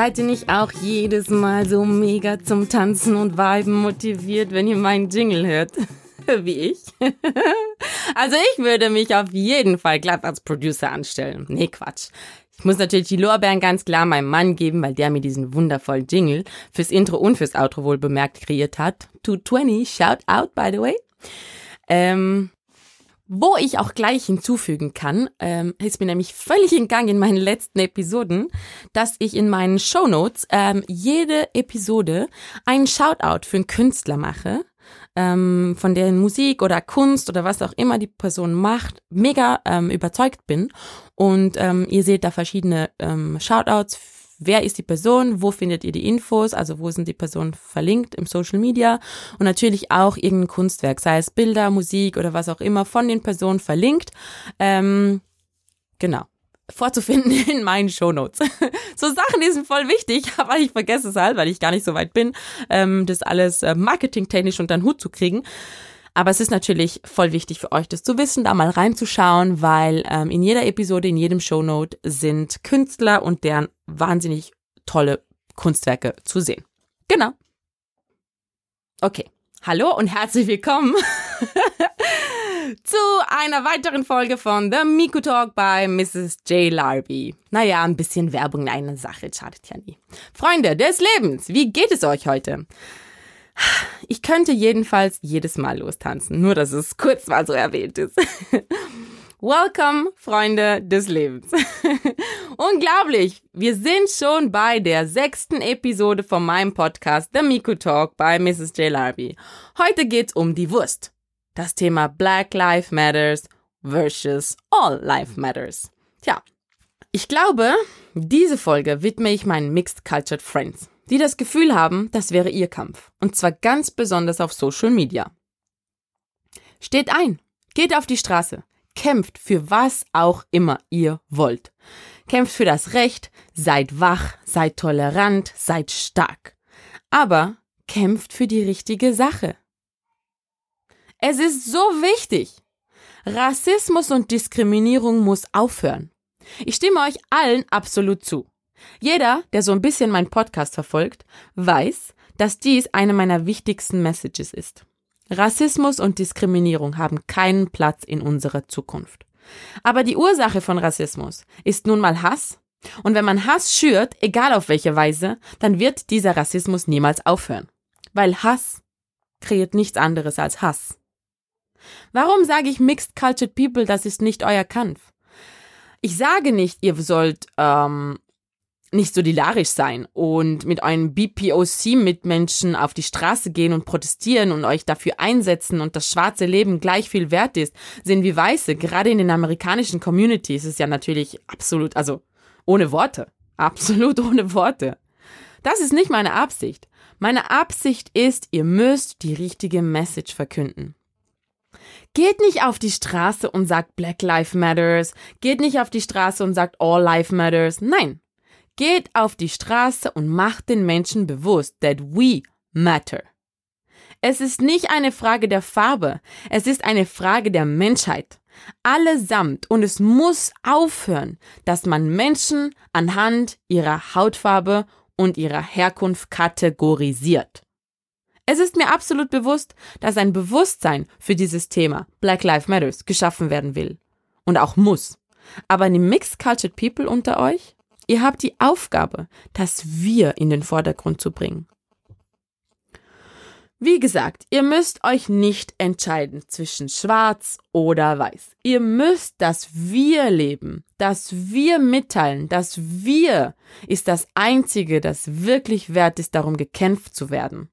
Seid ihr nicht auch jedes Mal so mega zum Tanzen und Viben motiviert, wenn ihr meinen Jingle hört? Wie ich? also ich würde mich auf jeden Fall glatt als Producer anstellen. Nee, Quatsch. Ich muss natürlich die Lorbeeren ganz klar meinem Mann geben, weil der mir diesen wundervollen Jingle fürs Intro und fürs Outro wohl bemerkt kreiert hat. 220, shout out, by the way. Ähm, wo ich auch gleich hinzufügen kann, ähm, ist mir nämlich völlig entgangen in meinen letzten Episoden, dass ich in meinen Show Notes ähm, jede Episode einen Shoutout für einen Künstler mache, ähm, von deren Musik oder Kunst oder was auch immer die Person macht, mega ähm, überzeugt bin. Und ähm, ihr seht da verschiedene ähm, Shoutouts wer ist die Person, wo findet ihr die Infos, also wo sind die Personen verlinkt im Social Media und natürlich auch irgendein Kunstwerk, sei es Bilder, Musik oder was auch immer von den Personen verlinkt. Ähm, genau vorzufinden in meinen Shownotes. so Sachen, die sind voll wichtig, aber ich vergesse es halt, weil ich gar nicht so weit bin, ähm, das alles äh, marketingtechnisch unter den Hut zu kriegen. Aber es ist natürlich voll wichtig für euch, das zu wissen, da mal reinzuschauen, weil ähm, in jeder Episode, in jedem Shownote sind Künstler und deren wahnsinnig tolle Kunstwerke zu sehen. Genau. Okay. Hallo und herzlich willkommen zu einer weiteren Folge von The Miku Talk bei Mrs. J. Larby. Naja, ein bisschen Werbung in einer Sache schadet ja nie. Freunde des Lebens, wie geht es euch heute? Ich könnte jedenfalls jedes Mal lostanzen, nur dass es kurz mal so erwähnt ist. Welcome, Freunde des Lebens. Unglaublich, wir sind schon bei der sechsten Episode von meinem Podcast The Miku Talk bei Mrs. J. Larby. Heute geht's um die Wurst. Das Thema Black Lives Matters versus All Life Matters. Tja, ich glaube, diese Folge widme ich meinen Mixed Cultured Friends die das Gefühl haben, das wäre ihr Kampf. Und zwar ganz besonders auf Social Media. Steht ein, geht auf die Straße, kämpft für was auch immer ihr wollt. Kämpft für das Recht, seid wach, seid tolerant, seid stark. Aber kämpft für die richtige Sache. Es ist so wichtig. Rassismus und Diskriminierung muss aufhören. Ich stimme euch allen absolut zu. Jeder, der so ein bisschen meinen Podcast verfolgt, weiß, dass dies eine meiner wichtigsten Messages ist. Rassismus und Diskriminierung haben keinen Platz in unserer Zukunft. Aber die Ursache von Rassismus ist nun mal Hass. Und wenn man Hass schürt, egal auf welche Weise, dann wird dieser Rassismus niemals aufhören. Weil Hass kreiert nichts anderes als Hass. Warum sage ich Mixed Cultured People, das ist nicht euer Kampf? Ich sage nicht, ihr sollt ähm, nicht solidarisch sein und mit einem BPOC-Mitmenschen auf die Straße gehen und protestieren und euch dafür einsetzen und das schwarze Leben gleich viel wert ist, sind wie Weiße. Gerade in den amerikanischen Communities ist ja natürlich absolut, also ohne Worte. Absolut ohne Worte. Das ist nicht meine Absicht. Meine Absicht ist, ihr müsst die richtige Message verkünden. Geht nicht auf die Straße und sagt Black Lives Matters. Geht nicht auf die Straße und sagt All Life Matters. Nein. Geht auf die Straße und macht den Menschen bewusst, that we matter. Es ist nicht eine Frage der Farbe, es ist eine Frage der Menschheit. Allesamt und es muss aufhören, dass man Menschen anhand ihrer Hautfarbe und ihrer Herkunft kategorisiert. Es ist mir absolut bewusst, dass ein Bewusstsein für dieses Thema Black Lives Matters geschaffen werden will und auch muss. Aber die Mixed Cultured People unter euch Ihr habt die Aufgabe, das Wir in den Vordergrund zu bringen. Wie gesagt, ihr müsst euch nicht entscheiden zwischen schwarz oder weiß. Ihr müsst das Wir leben, das Wir mitteilen, das Wir ist das Einzige, das wirklich wert ist, darum gekämpft zu werden.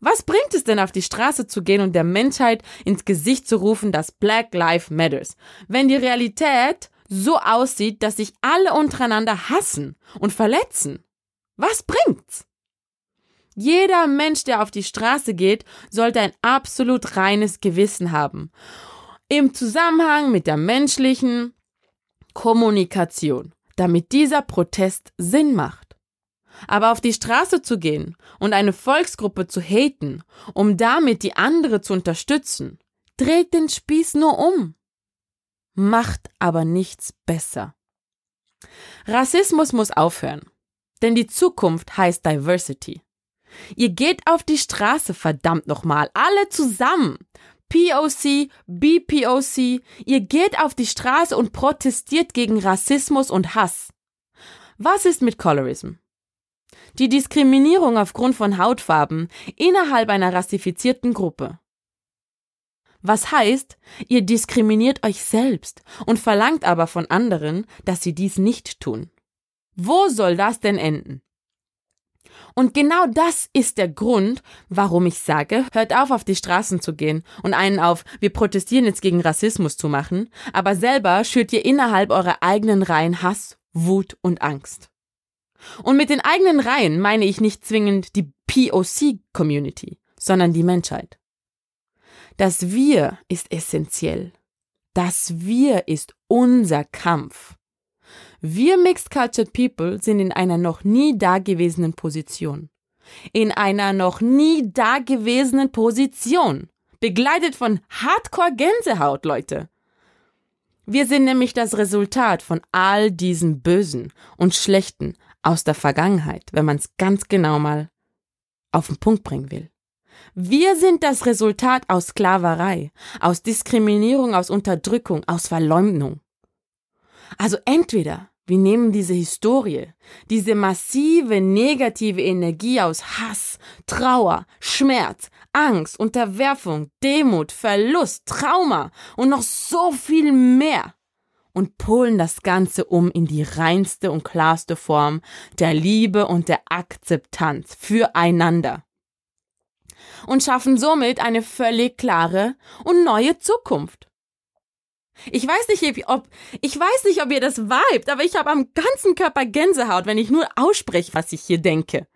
Was bringt es denn auf die Straße zu gehen und der Menschheit ins Gesicht zu rufen, dass Black Lives Matters, wenn die Realität so aussieht, dass sich alle untereinander hassen und verletzen. Was bringt's? Jeder Mensch, der auf die Straße geht, sollte ein absolut reines Gewissen haben. Im Zusammenhang mit der menschlichen Kommunikation, damit dieser Protest Sinn macht. Aber auf die Straße zu gehen und eine Volksgruppe zu haten, um damit die andere zu unterstützen, dreht den Spieß nur um macht aber nichts besser. Rassismus muss aufhören. Denn die Zukunft heißt Diversity. Ihr geht auf die Straße, verdammt nochmal, alle zusammen. POC, BPOC, ihr geht auf die Straße und protestiert gegen Rassismus und Hass. Was ist mit Colorism? Die Diskriminierung aufgrund von Hautfarben innerhalb einer rassifizierten Gruppe. Was heißt, ihr diskriminiert euch selbst und verlangt aber von anderen, dass sie dies nicht tun. Wo soll das denn enden? Und genau das ist der Grund, warum ich sage, hört auf, auf die Straßen zu gehen und einen auf, wir protestieren jetzt gegen Rassismus zu machen, aber selber schürt ihr innerhalb eurer eigenen Reihen Hass, Wut und Angst. Und mit den eigenen Reihen meine ich nicht zwingend die POC-Community, sondern die Menschheit. Das Wir ist essentiell. Das Wir ist unser Kampf. Wir Mixed Cultured People sind in einer noch nie dagewesenen Position. In einer noch nie dagewesenen Position. Begleitet von Hardcore Gänsehaut, Leute. Wir sind nämlich das Resultat von all diesen Bösen und Schlechten aus der Vergangenheit, wenn man es ganz genau mal auf den Punkt bringen will. Wir sind das Resultat aus Sklaverei, aus Diskriminierung, aus Unterdrückung, aus Verleumdung. Also entweder wir nehmen diese Historie, diese massive negative Energie aus Hass, Trauer, Schmerz, Angst, Unterwerfung, Demut, Verlust, Trauma und noch so viel mehr und polen das Ganze um in die reinste und klarste Form der Liebe und der Akzeptanz füreinander und schaffen somit eine völlig klare und neue Zukunft. Ich weiß nicht, ob ich weiß nicht, ob ihr das vibet, aber ich habe am ganzen Körper Gänsehaut, wenn ich nur ausspreche, was ich hier denke.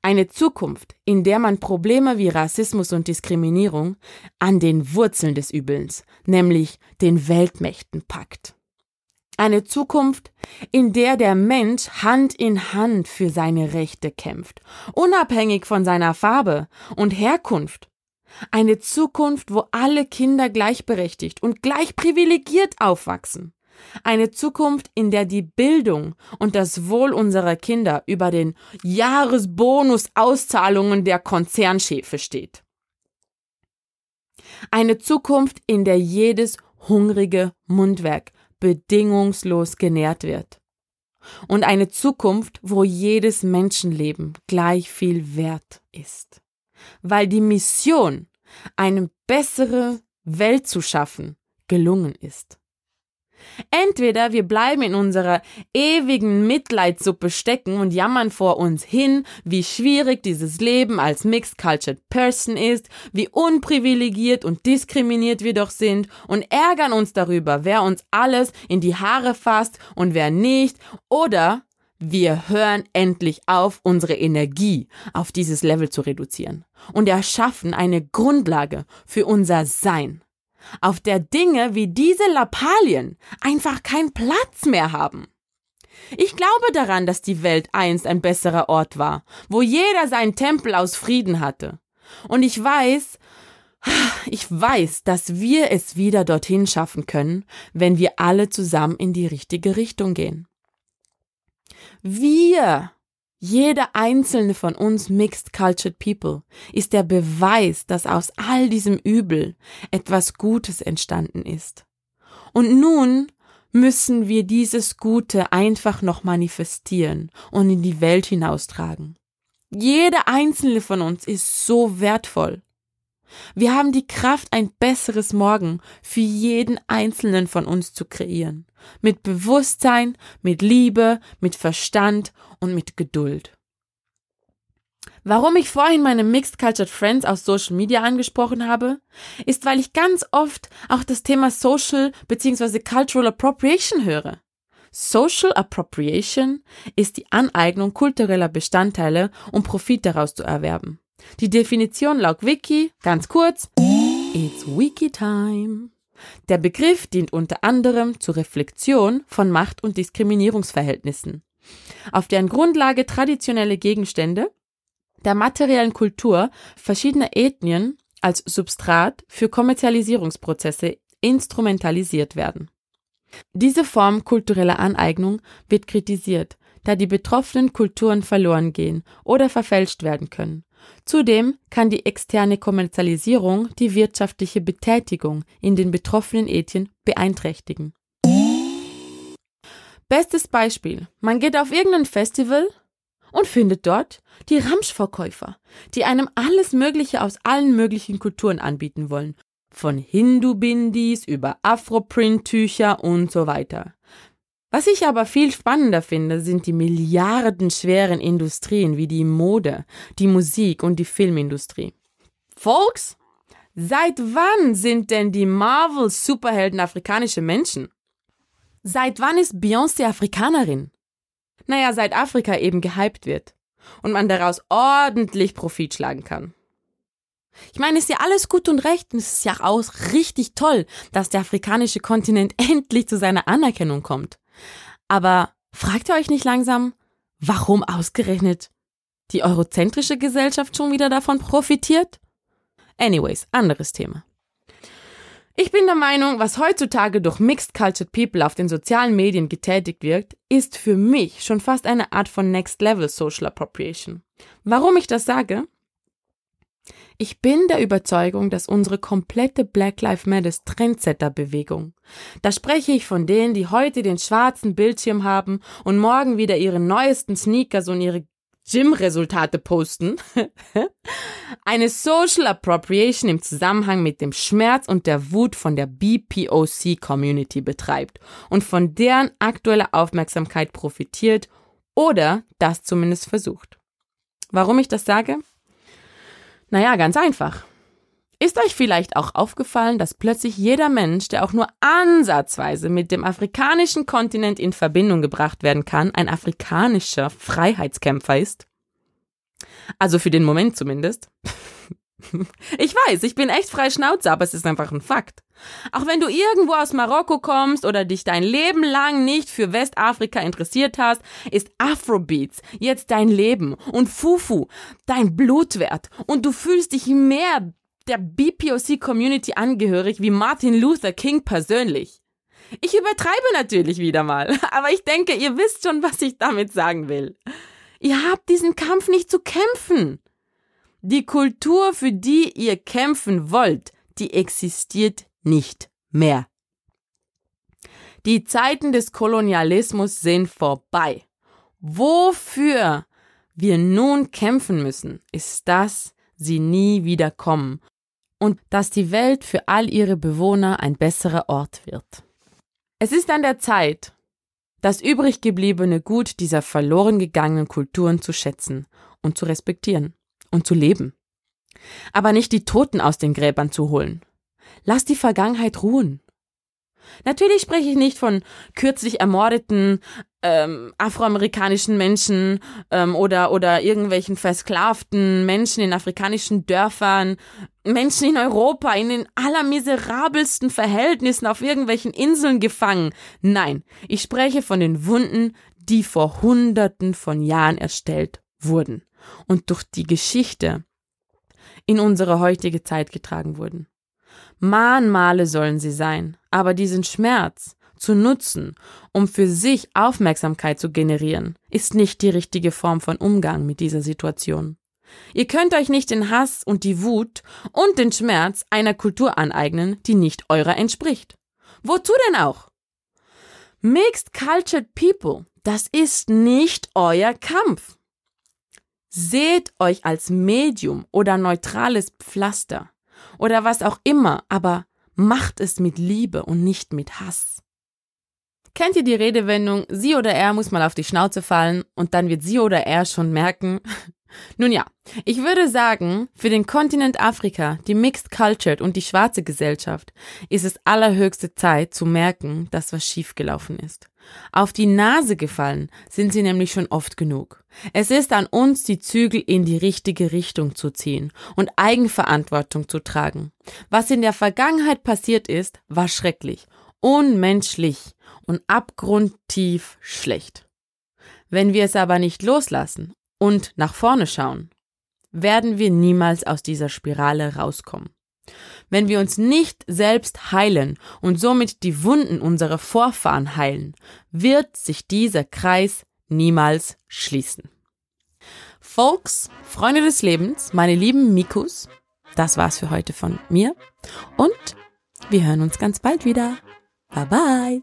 Eine Zukunft, in der man Probleme wie Rassismus und Diskriminierung an den Wurzeln des Übels, nämlich den Weltmächten, packt. Eine Zukunft, in der der Mensch Hand in Hand für seine Rechte kämpft, unabhängig von seiner Farbe und Herkunft. Eine Zukunft, wo alle Kinder gleichberechtigt und gleich privilegiert aufwachsen. Eine Zukunft, in der die Bildung und das Wohl unserer Kinder über den Jahresbonusauszahlungen der Konzernchefe steht. Eine Zukunft, in der jedes hungrige Mundwerk bedingungslos genährt wird. Und eine Zukunft, wo jedes Menschenleben gleich viel wert ist. Weil die Mission, eine bessere Welt zu schaffen, gelungen ist. Entweder wir bleiben in unserer ewigen Mitleidssuppe stecken und jammern vor uns hin, wie schwierig dieses Leben als Mixed Cultured Person ist, wie unprivilegiert und diskriminiert wir doch sind und ärgern uns darüber, wer uns alles in die Haare fasst und wer nicht, oder wir hören endlich auf, unsere Energie auf dieses Level zu reduzieren und erschaffen eine Grundlage für unser Sein auf der Dinge wie diese Lappalien einfach keinen Platz mehr haben. Ich glaube daran, dass die Welt einst ein besserer Ort war, wo jeder seinen Tempel aus Frieden hatte. Und ich weiß, ich weiß, dass wir es wieder dorthin schaffen können, wenn wir alle zusammen in die richtige Richtung gehen. Wir jeder einzelne von uns Mixed Cultured People ist der Beweis, dass aus all diesem Übel etwas Gutes entstanden ist. Und nun müssen wir dieses Gute einfach noch manifestieren und in die Welt hinaustragen. Jeder einzelne von uns ist so wertvoll. Wir haben die Kraft, ein besseres Morgen für jeden einzelnen von uns zu kreieren. Mit Bewusstsein, mit Liebe, mit Verstand und mit Geduld. Warum ich vorhin meine Mixed Cultured Friends aus Social Media angesprochen habe, ist, weil ich ganz oft auch das Thema Social bzw. Cultural Appropriation höre. Social Appropriation ist die Aneignung kultureller Bestandteile, um Profit daraus zu erwerben. Die Definition laut Wiki, ganz kurz, It's Wiki Time. Der Begriff dient unter anderem zur Reflexion von Macht- und Diskriminierungsverhältnissen, auf deren Grundlage traditionelle Gegenstände der materiellen Kultur verschiedener Ethnien als Substrat für Kommerzialisierungsprozesse instrumentalisiert werden. Diese Form kultureller Aneignung wird kritisiert, da die betroffenen Kulturen verloren gehen oder verfälscht werden können. Zudem kann die externe Kommerzialisierung die wirtschaftliche Betätigung in den betroffenen Ethien beeinträchtigen. Bestes Beispiel. Man geht auf irgendein Festival und findet dort die Ramschverkäufer, die einem alles Mögliche aus allen möglichen Kulturen anbieten wollen. Von Hindu-Bindis über Afro-Print-Tücher und so weiter. Was ich aber viel spannender finde, sind die milliardenschweren Industrien wie die Mode, die Musik und die Filmindustrie. Folks, seit wann sind denn die Marvel-Superhelden afrikanische Menschen? Seit wann ist Beyoncé Afrikanerin? Naja, seit Afrika eben gehypt wird und man daraus ordentlich Profit schlagen kann. Ich meine, ist ja alles gut und recht und es ist ja auch richtig toll, dass der afrikanische Kontinent endlich zu seiner Anerkennung kommt. Aber fragt ihr euch nicht langsam, warum ausgerechnet die eurozentrische Gesellschaft schon wieder davon profitiert? Anyways, anderes Thema. Ich bin der Meinung, was heutzutage durch Mixed Cultured People auf den sozialen Medien getätigt wird, ist für mich schon fast eine Art von Next Level Social Appropriation. Warum ich das sage? Ich bin der Überzeugung, dass unsere komplette Black Lives Matter Trendsetter-Bewegung, da spreche ich von denen, die heute den schwarzen Bildschirm haben und morgen wieder ihre neuesten Sneakers und ihre Gym-Resultate posten, eine Social Appropriation im Zusammenhang mit dem Schmerz und der Wut von der BPOC-Community betreibt und von deren aktueller Aufmerksamkeit profitiert oder das zumindest versucht. Warum ich das sage? Naja, ganz einfach. Ist euch vielleicht auch aufgefallen, dass plötzlich jeder Mensch, der auch nur ansatzweise mit dem afrikanischen Kontinent in Verbindung gebracht werden kann, ein afrikanischer Freiheitskämpfer ist? Also für den Moment zumindest. Ich weiß, ich bin echt frei Schnauze, aber es ist einfach ein Fakt. Auch wenn du irgendwo aus Marokko kommst oder dich dein Leben lang nicht für Westafrika interessiert hast, ist Afrobeats jetzt dein Leben und Fufu dein Blutwert und du fühlst dich mehr der BPOC Community angehörig wie Martin Luther King persönlich. Ich übertreibe natürlich wieder mal, aber ich denke, ihr wisst schon, was ich damit sagen will. Ihr habt diesen Kampf nicht zu kämpfen. Die Kultur, für die ihr kämpfen wollt, die existiert nicht mehr. Die Zeiten des Kolonialismus sind vorbei. Wofür wir nun kämpfen müssen, ist, dass sie nie wieder kommen und dass die Welt für all ihre Bewohner ein besserer Ort wird. Es ist an der Zeit, das übrig gebliebene Gut dieser verloren gegangenen Kulturen zu schätzen und zu respektieren und zu leben. Aber nicht die Toten aus den Gräbern zu holen. Lass die Vergangenheit ruhen. Natürlich spreche ich nicht von kürzlich ermordeten ähm, afroamerikanischen Menschen ähm, oder oder irgendwelchen versklavten Menschen in afrikanischen Dörfern, Menschen in Europa in den allermiserabelsten Verhältnissen auf irgendwelchen Inseln gefangen. Nein, ich spreche von den Wunden, die vor Hunderten von Jahren erstellt wurden und durch die Geschichte in unsere heutige Zeit getragen wurden. Mahnmale sollen sie sein, aber diesen Schmerz zu nutzen, um für sich Aufmerksamkeit zu generieren, ist nicht die richtige Form von Umgang mit dieser Situation. Ihr könnt euch nicht den Hass und die Wut und den Schmerz einer Kultur aneignen, die nicht eurer entspricht. Wozu denn auch? Mixed Cultured People, das ist nicht euer Kampf. Seht euch als Medium oder neutrales Pflaster oder was auch immer, aber macht es mit Liebe und nicht mit Hass. Kennt ihr die Redewendung, sie oder er muss mal auf die Schnauze fallen und dann wird sie oder er schon merken? Nun ja, ich würde sagen, für den Kontinent Afrika, die Mixed Cultured und die schwarze Gesellschaft ist es allerhöchste Zeit zu merken, dass was schiefgelaufen ist. Auf die Nase gefallen sind sie nämlich schon oft genug. Es ist an uns, die Zügel in die richtige Richtung zu ziehen und Eigenverantwortung zu tragen. Was in der Vergangenheit passiert ist, war schrecklich, unmenschlich und abgrundtief schlecht. Wenn wir es aber nicht loslassen und nach vorne schauen, werden wir niemals aus dieser Spirale rauskommen. Wenn wir uns nicht selbst heilen und somit die Wunden unserer Vorfahren heilen, wird sich dieser Kreis niemals schließen. Folks, Freunde des Lebens, meine lieben Mikus, das war's für heute von mir und wir hören uns ganz bald wieder. Bye bye.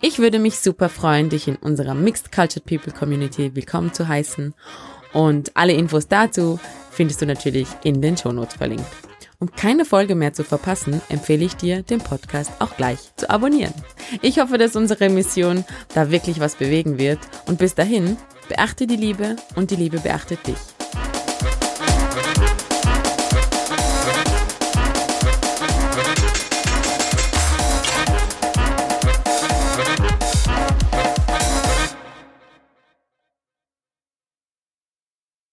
Ich würde mich super freuen, dich in unserer Mixed Cultured People Community willkommen zu heißen und alle Infos dazu findest du natürlich in den Shownotes verlinkt. Um keine Folge mehr zu verpassen, empfehle ich dir, den Podcast auch gleich zu abonnieren. Ich hoffe, dass unsere Mission da wirklich was bewegen wird und bis dahin, beachte die Liebe und die Liebe beachtet dich.